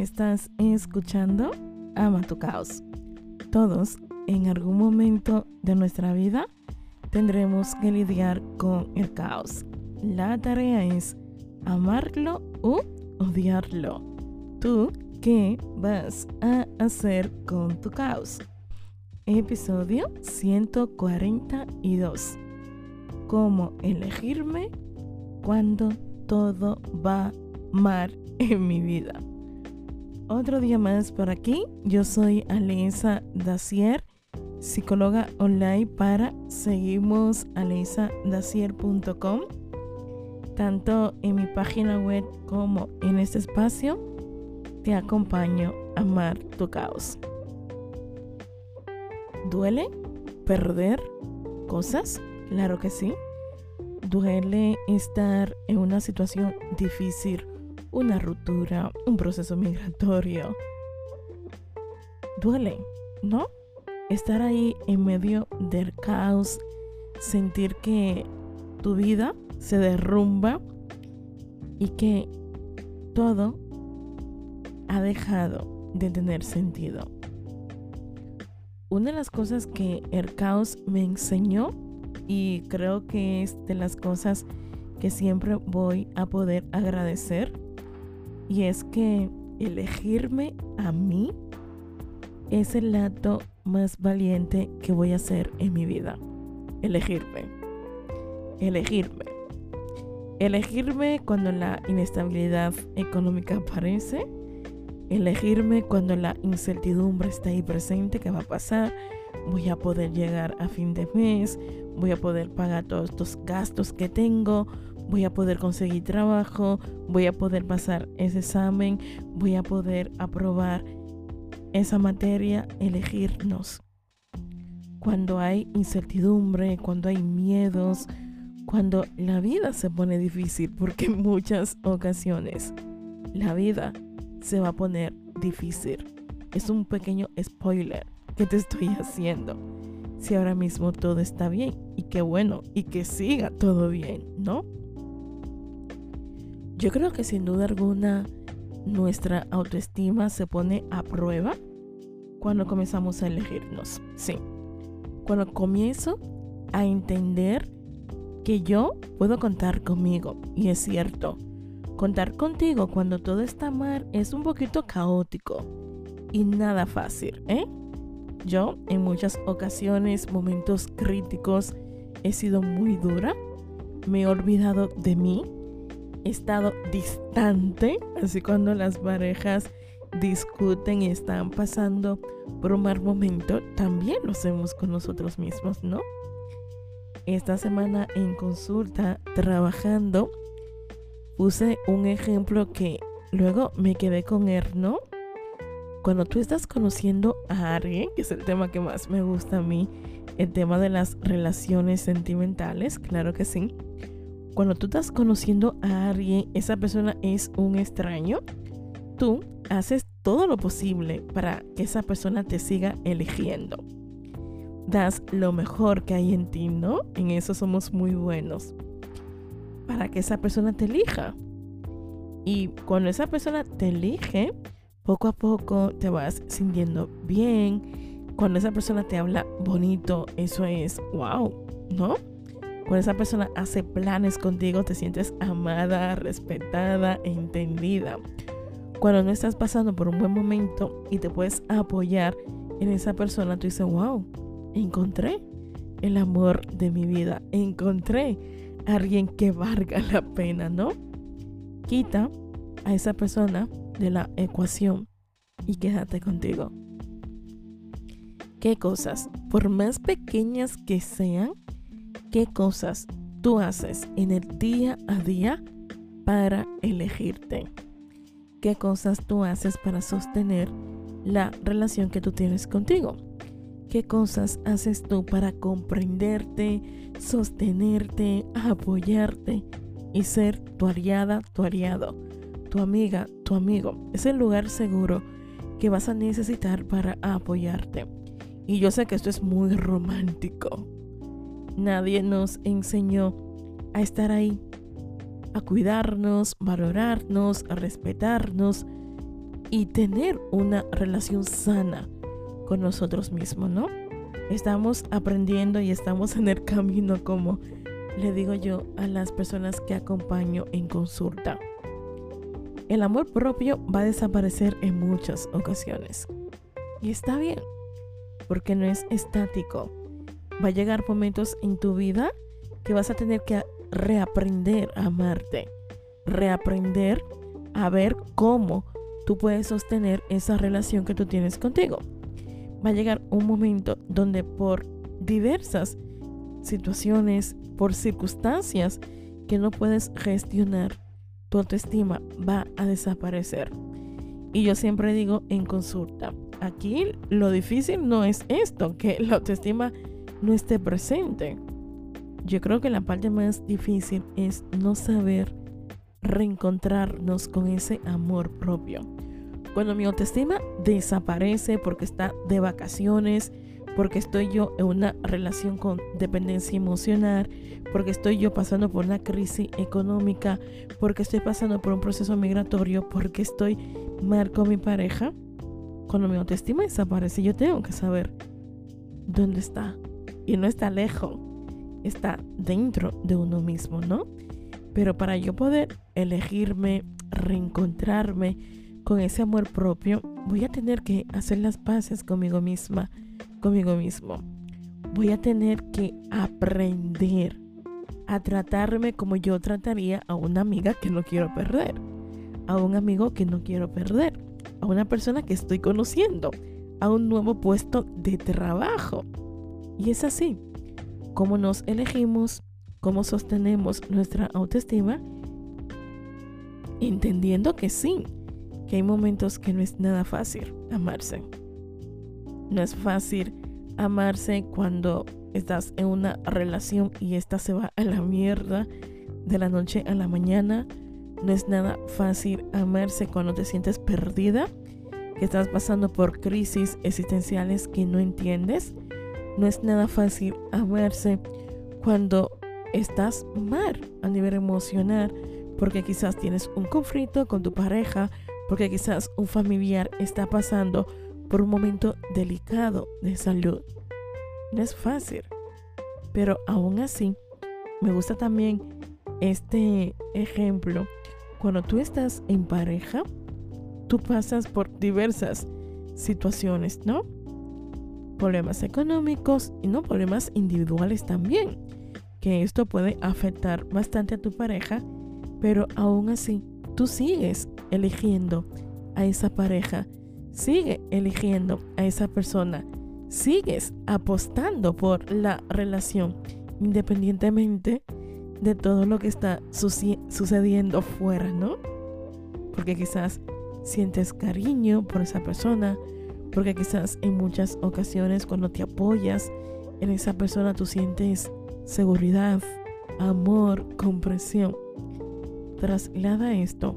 Estás escuchando Ama tu caos. Todos, en algún momento de nuestra vida, tendremos que lidiar con el caos. La tarea es amarlo u odiarlo. ¿Tú qué vas a hacer con tu caos? Episodio 142. ¿Cómo elegirme cuando todo va mal en mi vida? Otro día más por aquí. Yo soy Alisa Dacier, psicóloga online para seguimos. Tanto en mi página web como en este espacio, te acompaño a amar tu caos. ¿Duele perder cosas? Claro que sí. Duele estar en una situación difícil una ruptura, un proceso migratorio. Duele, ¿no? Estar ahí en medio del caos, sentir que tu vida se derrumba y que todo ha dejado de tener sentido. Una de las cosas que el caos me enseñó y creo que es de las cosas que siempre voy a poder agradecer y es que elegirme a mí es el acto más valiente que voy a hacer en mi vida. Elegirme. Elegirme. Elegirme cuando la inestabilidad económica aparece. Elegirme cuando la incertidumbre está ahí presente, ¿qué va a pasar? Voy a poder llegar a fin de mes, voy a poder pagar todos estos gastos que tengo, voy a poder conseguir trabajo, voy a poder pasar ese examen, voy a poder aprobar esa materia, elegirnos. Cuando hay incertidumbre, cuando hay miedos, cuando la vida se pone difícil, porque en muchas ocasiones la vida se va a poner difícil. Es un pequeño spoiler que te estoy haciendo. Si ahora mismo todo está bien y qué bueno y que siga todo bien, ¿no? Yo creo que sin duda alguna nuestra autoestima se pone a prueba cuando comenzamos a elegirnos. Sí. Cuando comienzo a entender que yo puedo contar conmigo. Y es cierto, contar contigo cuando todo está mal es un poquito caótico y nada fácil, ¿eh? Yo en muchas ocasiones, momentos críticos, he sido muy dura, me he olvidado de mí, estado distante, así cuando las parejas discuten y están pasando por un mal momento, también lo hacemos con nosotros mismos, ¿no? Esta semana en consulta, trabajando, puse un ejemplo que luego me quedé con él, ¿no? Cuando tú estás conociendo a alguien, que es el tema que más me gusta a mí, el tema de las relaciones sentimentales, claro que sí cuando tú estás conociendo a alguien, esa persona es un extraño, tú haces todo lo posible para que esa persona te siga eligiendo. Das lo mejor que hay en ti, ¿no? En eso somos muy buenos. Para que esa persona te elija. Y cuando esa persona te elige, poco a poco te vas sintiendo bien. Cuando esa persona te habla bonito, eso es wow, ¿no? Cuando esa persona hace planes contigo, te sientes amada, respetada e entendida. Cuando no estás pasando por un buen momento y te puedes apoyar en esa persona, tú dices, wow, encontré el amor de mi vida. Encontré a alguien que valga la pena, ¿no? Quita a esa persona de la ecuación y quédate contigo. ¿Qué cosas, por más pequeñas que sean, qué cosas tú haces en el día a día para elegirte. Qué cosas tú haces para sostener la relación que tú tienes contigo. ¿Qué cosas haces tú para comprenderte, sostenerte, apoyarte y ser tu aliada, tu aliado, tu amiga, tu amigo? Es el lugar seguro que vas a necesitar para apoyarte. Y yo sé que esto es muy romántico, Nadie nos enseñó a estar ahí, a cuidarnos, valorarnos, a respetarnos. y tener una relación sana con nosotros mismos, ¿no? Estamos aprendiendo y estamos en el camino como le digo yo a las personas que acompaño en consulta. El amor propio va a desaparecer en muchas ocasiones. Y está bien, porque no es estático. Va a llegar momentos en tu vida que vas a tener que reaprender a amarte, reaprender a ver cómo tú puedes sostener esa relación que tú tienes contigo. Va a llegar un momento donde por diversas situaciones, por circunstancias que no puedes gestionar, tu autoestima va a desaparecer. Y yo siempre digo en consulta, aquí lo difícil no es esto, que la autoestima no esté presente. Yo creo que la parte más difícil es no saber reencontrarnos con ese amor propio. Cuando mi autoestima desaparece porque está de vacaciones, porque estoy yo en una relación con dependencia emocional, porque estoy yo pasando por una crisis económica, porque estoy pasando por un proceso migratorio, porque estoy mal con mi pareja, cuando mi autoestima desaparece, yo tengo que saber dónde está. Y no está lejos, está dentro de uno mismo, ¿no? Pero para yo poder elegirme, reencontrarme con ese amor propio, voy a tener que hacer las paces conmigo misma, conmigo mismo. Voy a tener que aprender a tratarme como yo trataría a una amiga que no quiero perder, a un amigo que no quiero perder, a una persona que estoy conociendo, a un nuevo puesto de trabajo. Y es así, como nos elegimos, cómo sostenemos nuestra autoestima, entendiendo que sí, que hay momentos que no es nada fácil amarse. No es fácil amarse cuando estás en una relación y esta se va a la mierda de la noche a la mañana. No es nada fácil amarse cuando te sientes perdida, que estás pasando por crisis existenciales que no entiendes. No es nada fácil amarse cuando estás mal a nivel emocional, porque quizás tienes un conflicto con tu pareja, porque quizás un familiar está pasando por un momento delicado de salud. No es fácil, pero aún así me gusta también este ejemplo. Cuando tú estás en pareja, tú pasas por diversas situaciones, ¿no? Problemas económicos y no problemas individuales también que esto puede afectar bastante a tu pareja, pero aún así tú sigues eligiendo a esa pareja, sigue eligiendo a esa persona, sigues apostando por la relación, independientemente de todo lo que está sucediendo fuera, ¿no? Porque quizás sientes cariño por esa persona, porque quizás en muchas ocasiones cuando te apoyas en esa persona tú sientes seguridad, amor, comprensión. Traslada esto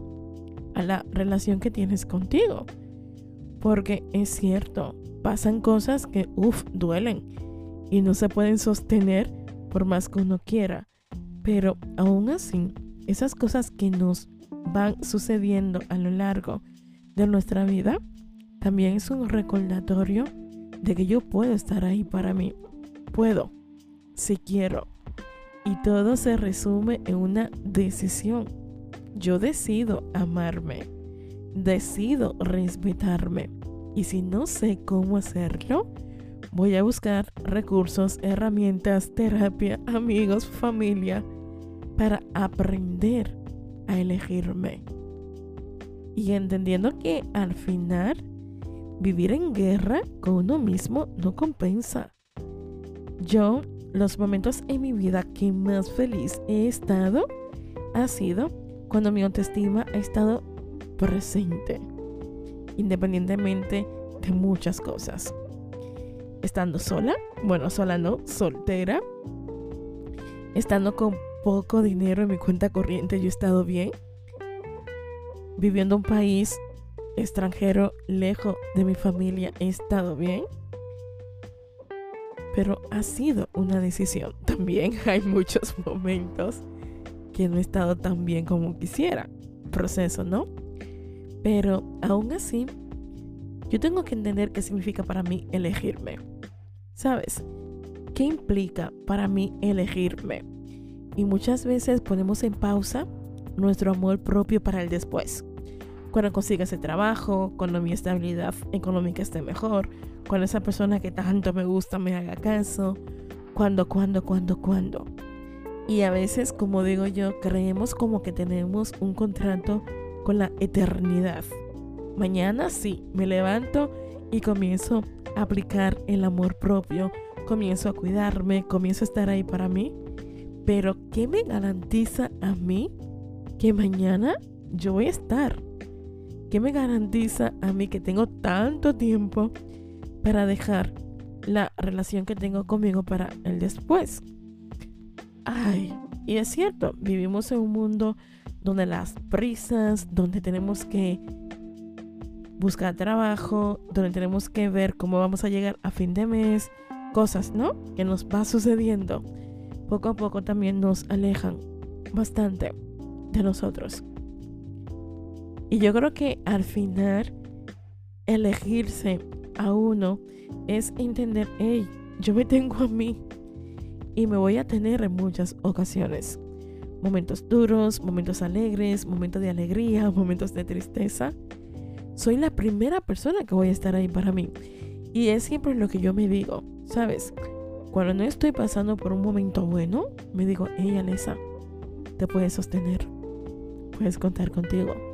a la relación que tienes contigo. Porque es cierto, pasan cosas que, uff, duelen y no se pueden sostener por más que uno quiera. Pero aún así, esas cosas que nos van sucediendo a lo largo de nuestra vida, también es un recordatorio de que yo puedo estar ahí para mí. Puedo si quiero. Y todo se resume en una decisión. Yo decido amarme. Decido respetarme. Y si no sé cómo hacerlo, voy a buscar recursos, herramientas, terapia, amigos, familia, para aprender a elegirme. Y entendiendo que al final vivir en guerra con uno mismo no compensa. Yo los momentos en mi vida que más feliz he estado ha sido cuando mi autoestima ha estado presente, independientemente de muchas cosas. Estando sola, bueno, sola no, soltera, estando con poco dinero en mi cuenta corriente, yo he estado bien. Viviendo en un país extranjero, lejos de mi familia, he estado bien pero ha sido una decisión. También hay muchos momentos que no he estado tan bien como quisiera. Proceso, ¿no? Pero aún así, yo tengo que entender qué significa para mí elegirme. ¿Sabes? ¿Qué implica para mí elegirme? Y muchas veces ponemos en pausa nuestro amor propio para el después. Cuando consiga ese trabajo, cuando mi estabilidad económica esté mejor, cuando esa persona que tanto me gusta me haga caso, cuando, cuando, cuando, cuando. Y a veces, como digo yo, creemos como que tenemos un contrato con la eternidad. Mañana sí, me levanto y comienzo a aplicar el amor propio, comienzo a cuidarme, comienzo a estar ahí para mí. Pero ¿qué me garantiza a mí que mañana yo voy a estar? ¿Qué me garantiza a mí que tengo tanto tiempo para dejar la relación que tengo conmigo para el después? Ay, y es cierto, vivimos en un mundo donde las prisas, donde tenemos que buscar trabajo, donde tenemos que ver cómo vamos a llegar a fin de mes, cosas, ¿no? Que nos va sucediendo. Poco a poco también nos alejan bastante de nosotros. Y yo creo que al final elegirse a uno es entender, hey, yo me tengo a mí y me voy a tener en muchas ocasiones. Momentos duros, momentos alegres, momentos de alegría, momentos de tristeza. Soy la primera persona que voy a estar ahí para mí. Y es siempre lo que yo me digo, ¿sabes? Cuando no estoy pasando por un momento bueno, me digo, hey Alesa, te puedes sostener, puedes contar contigo.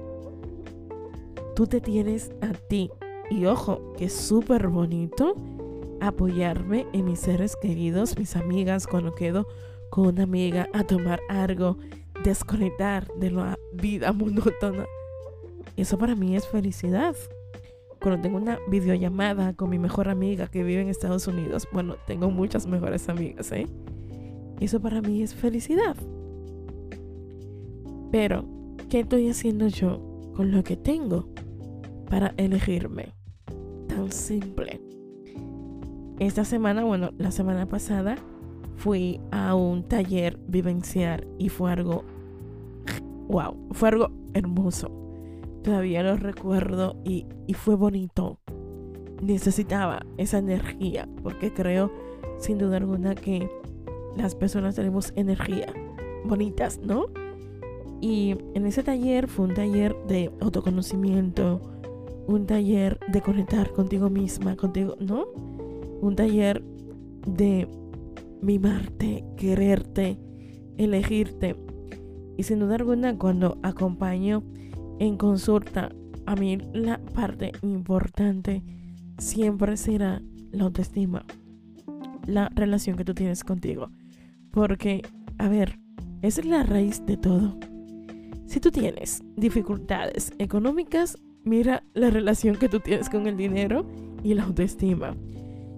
Tú te tienes a ti. Y ojo, que es súper bonito apoyarme en mis seres queridos, mis amigas, cuando quedo con una amiga a tomar algo, desconectar de la vida monótona. Eso para mí es felicidad. Cuando tengo una videollamada con mi mejor amiga que vive en Estados Unidos, bueno, tengo muchas mejores amigas, ¿eh? Eso para mí es felicidad. Pero, ¿qué estoy haciendo yo con lo que tengo para elegirme? Tan simple. Esta semana, bueno, la semana pasada fui a un taller vivenciar y fue algo, wow, fue algo hermoso. Todavía lo recuerdo y, y fue bonito. Necesitaba esa energía porque creo sin duda alguna que las personas tenemos energía bonitas, ¿no? Y en ese taller fue un taller de autoconocimiento, un taller de conectar contigo misma, contigo, ¿no? un taller de mimarte, quererte, elegirte. Y sin duda alguna, cuando acompaño en consulta, a mí la parte importante siempre será la autoestima, la relación que tú tienes contigo. Porque, a ver, esa es la raíz de todo. Si tú tienes dificultades económicas, mira la relación que tú tienes con el dinero y la autoestima.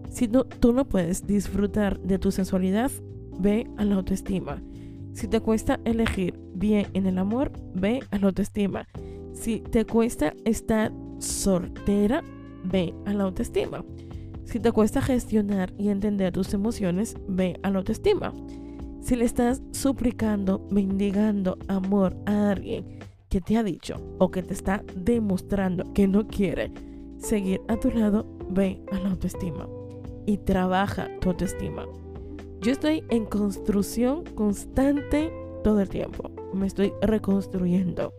Si tú no puedes disfrutar de tu sensualidad, ve a la autoestima. Si te cuesta elegir bien en el amor, ve a la autoestima. Si te cuesta estar soltera, ve a la autoestima. Si te cuesta gestionar y entender tus emociones, ve a la autoestima. Si le estás suplicando, mendigando amor a alguien que te ha dicho o que te está demostrando que no quiere seguir a tu lado, ve a la autoestima y trabaja tu autoestima. Yo estoy en construcción constante todo el tiempo. Me estoy reconstruyendo.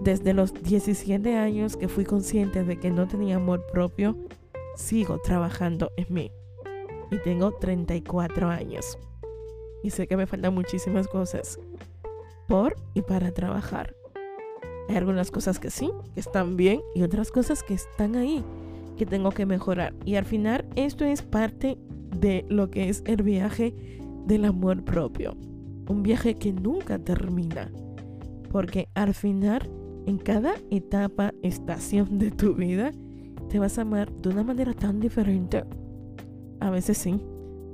Desde los 17 años que fui consciente de que no tenía amor propio, sigo trabajando en mí. Y tengo 34 años. Y sé que me faltan muchísimas cosas por y para trabajar. Hay algunas cosas que sí, que están bien, y otras cosas que están ahí, que tengo que mejorar. Y al final esto es parte de lo que es el viaje del amor propio. Un viaje que nunca termina. Porque al final, en cada etapa, estación de tu vida, te vas a amar de una manera tan diferente. A veces sí,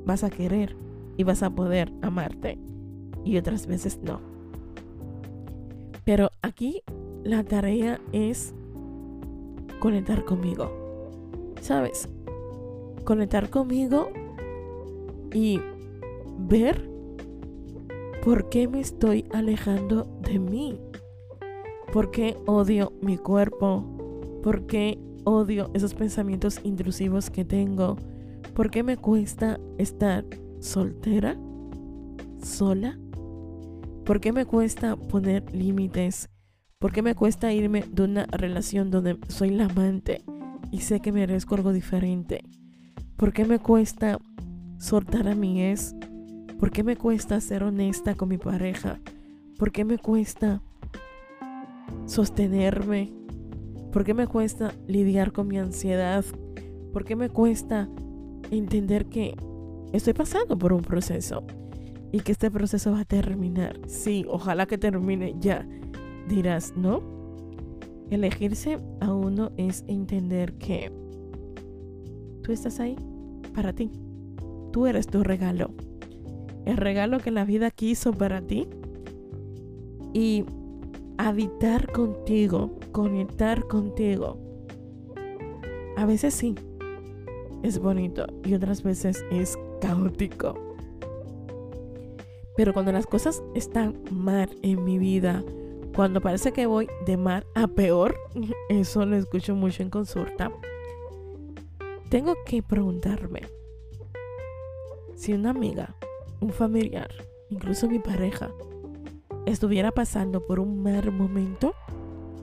vas a querer y vas a poder amarte. Y otras veces no. Pero aquí la tarea es conectar conmigo ¿sabes? Conectar conmigo y ver por qué me estoy alejando de mí. ¿Por qué odio mi cuerpo? ¿Por qué odio esos pensamientos intrusivos que tengo? ¿Por qué me cuesta estar soltera? ¿Sola? ¿Por qué me cuesta poner límites? ¿Por qué me cuesta irme de una relación donde soy la amante y sé que merezco algo diferente? ¿Por qué me cuesta soltar a mi ex? ¿Por qué me cuesta ser honesta con mi pareja? ¿Por qué me cuesta sostenerme? ¿Por qué me cuesta lidiar con mi ansiedad? ¿Por qué me cuesta entender que estoy pasando por un proceso y que este proceso va a terminar? Sí, ojalá que termine ya. Dirás, ¿no? Elegirse a uno es entender que tú estás ahí para ti. Tú eres tu regalo. El regalo que la vida quiso para ti. Y habitar contigo, conectar contigo. A veces sí, es bonito y otras veces es caótico. Pero cuando las cosas están mal en mi vida, cuando parece que voy de mal a peor, eso lo escucho mucho en consulta, tengo que preguntarme si una amiga, un familiar, incluso mi pareja, estuviera pasando por un mal momento,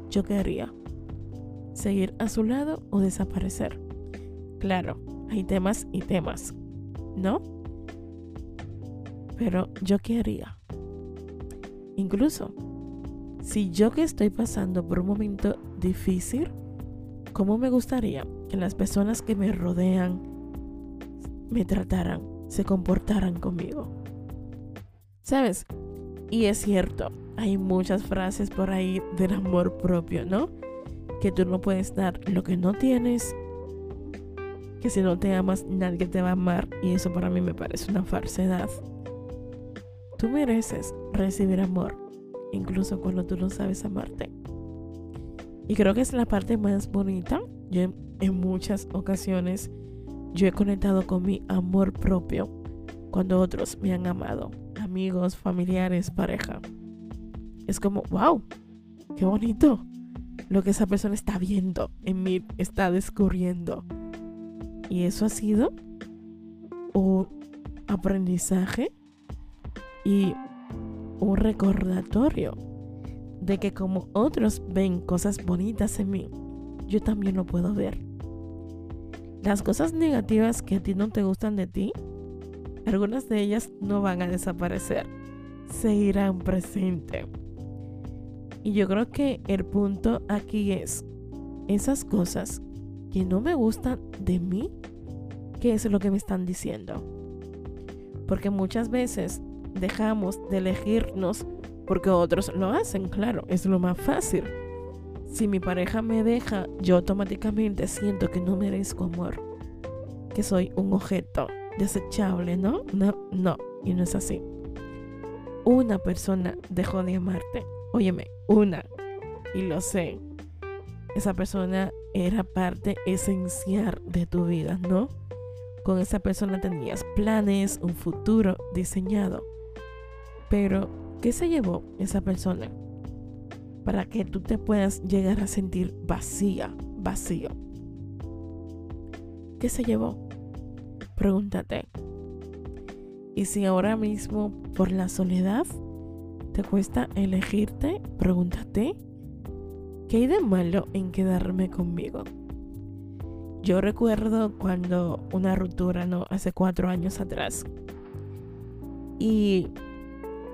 yo querría seguir a su lado o desaparecer. Claro, hay temas y temas, ¿no? Pero yo quería. Incluso, si yo que estoy pasando por un momento difícil, ¿cómo me gustaría que las personas que me rodean me trataran, se comportaran conmigo? ¿Sabes? Y es cierto, hay muchas frases por ahí del amor propio, ¿no? Que tú no puedes dar lo que no tienes, que si no te amas nadie te va a amar y eso para mí me parece una falsedad. Tú mereces recibir amor, incluso cuando tú no sabes amarte. Y creo que es la parte más bonita. Yo en muchas ocasiones yo he conectado con mi amor propio cuando otros me han amado amigos, familiares, pareja. Es como, wow, qué bonito lo que esa persona está viendo en mí, está descubriendo. Y eso ha sido un aprendizaje y un recordatorio de que como otros ven cosas bonitas en mí, yo también lo puedo ver. Las cosas negativas que a ti no te gustan de ti, algunas de ellas no van a desaparecer, seguirán presentes. Y yo creo que el punto aquí es esas cosas que no me gustan de mí, ¿qué es lo que me están diciendo? Porque muchas veces dejamos de elegirnos porque otros lo hacen, claro, es lo más fácil. Si mi pareja me deja, yo automáticamente siento que no merezco amor, que soy un objeto desechable, ¿no? No, no, y no es así. Una persona dejó de amarte. Óyeme, una. Y lo sé. Esa persona era parte esencial de tu vida, ¿no? Con esa persona tenías planes, un futuro diseñado. Pero, ¿qué se llevó esa persona? Para que tú te puedas llegar a sentir vacía, vacío. ¿Qué se llevó? Pregúntate. ¿Y si ahora mismo por la soledad te cuesta elegirte? Pregúntate. ¿Qué hay de malo en quedarme conmigo? Yo recuerdo cuando una ruptura, ¿no? Hace cuatro años atrás. Y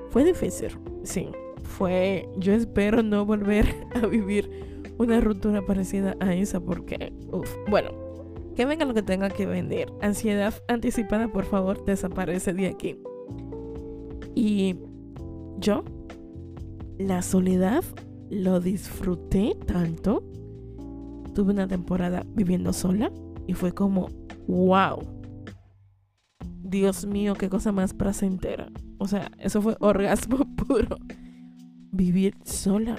fue difícil, sí. Fue, yo espero no volver a vivir una ruptura parecida a esa porque, uff, bueno, que venga lo que tenga que vender. Ansiedad anticipada, por favor, desaparece de aquí. Y yo, la soledad, lo disfruté tanto. Tuve una temporada viviendo sola y fue como, wow. Dios mío, qué cosa más placentera. O sea, eso fue orgasmo puro. Vivir sola.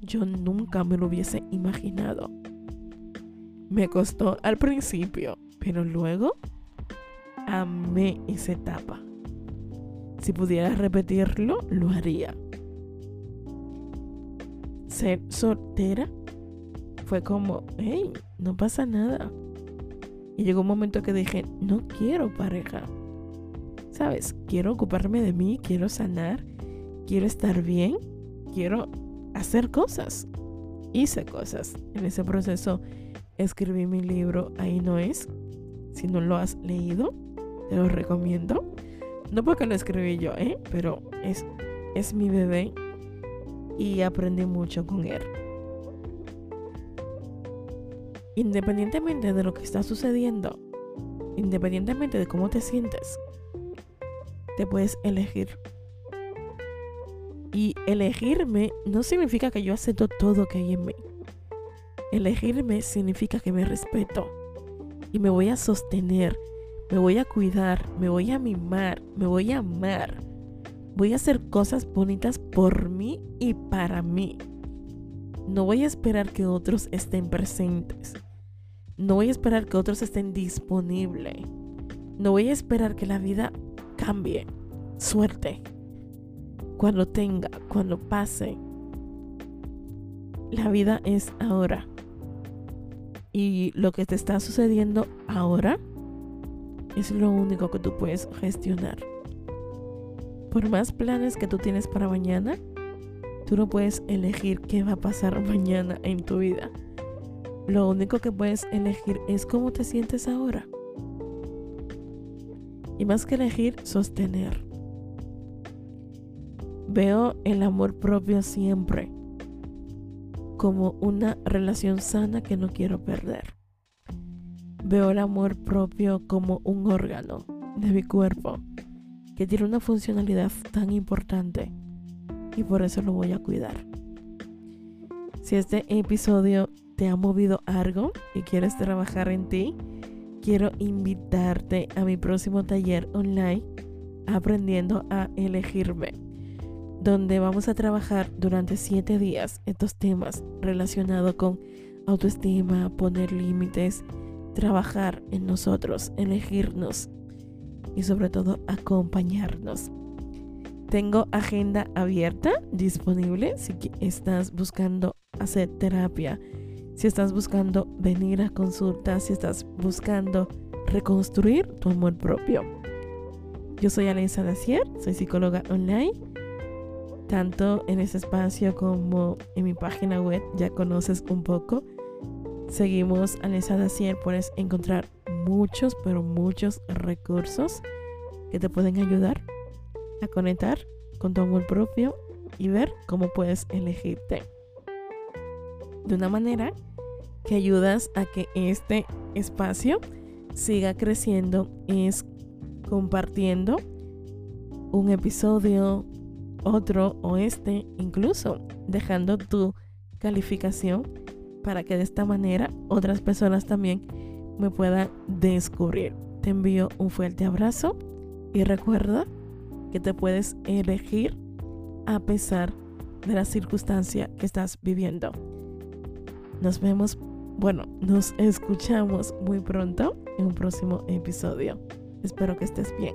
Yo nunca me lo hubiese imaginado. Me costó al principio, pero luego amé esa etapa. Si pudiera repetirlo, lo haría. ser soltera fue como, hey, no pasa nada. Y llegó un momento que dije, no quiero pareja. ¿Sabes? Quiero ocuparme de mí, quiero sanar, quiero estar bien, quiero hacer cosas. Hice cosas. En ese proceso escribí mi libro Ahí no es. Si no lo has leído, te lo recomiendo. No porque lo escribí yo, ¿eh? Pero es, es mi bebé y aprendí mucho con él. Independientemente de lo que está sucediendo, independientemente de cómo te sientes, te puedes elegir. Y elegirme no significa que yo acepto todo que hay en mí. Elegirme significa que me respeto y me voy a sostener, me voy a cuidar, me voy a mimar, me voy a amar. Voy a hacer cosas bonitas por mí y para mí. No voy a esperar que otros estén presentes. No voy a esperar que otros estén disponibles. No voy a esperar que la vida cambie. Suerte. Cuando tenga, cuando pase. La vida es ahora. Y lo que te está sucediendo ahora es lo único que tú puedes gestionar. Por más planes que tú tienes para mañana, Tú no puedes elegir qué va a pasar mañana en tu vida. Lo único que puedes elegir es cómo te sientes ahora. Y más que elegir, sostener. Veo el amor propio siempre como una relación sana que no quiero perder. Veo el amor propio como un órgano de mi cuerpo que tiene una funcionalidad tan importante y por eso lo voy a cuidar. Si este episodio te ha movido algo y quieres trabajar en ti, quiero invitarte a mi próximo taller online aprendiendo a elegirme, donde vamos a trabajar durante siete días estos temas relacionados con autoestima, poner límites, trabajar en nosotros, elegirnos y sobre todo acompañarnos. Tengo agenda abierta, disponible, si estás buscando hacer terapia, si estás buscando venir a consulta, si estás buscando reconstruir tu amor propio. Yo soy Alisa Dacier, soy psicóloga online. Tanto en ese espacio como en mi página web ya conoces un poco. Seguimos Alisa Dacier, puedes encontrar muchos, pero muchos recursos que te pueden ayudar a conectar con tu amor propio y ver cómo puedes elegirte. De una manera que ayudas a que este espacio siga creciendo es compartiendo un episodio, otro o este, incluso dejando tu calificación para que de esta manera otras personas también me puedan descubrir. Te envío un fuerte abrazo y recuerda que te puedes elegir a pesar de la circunstancia que estás viviendo. Nos vemos, bueno, nos escuchamos muy pronto en un próximo episodio. Espero que estés bien.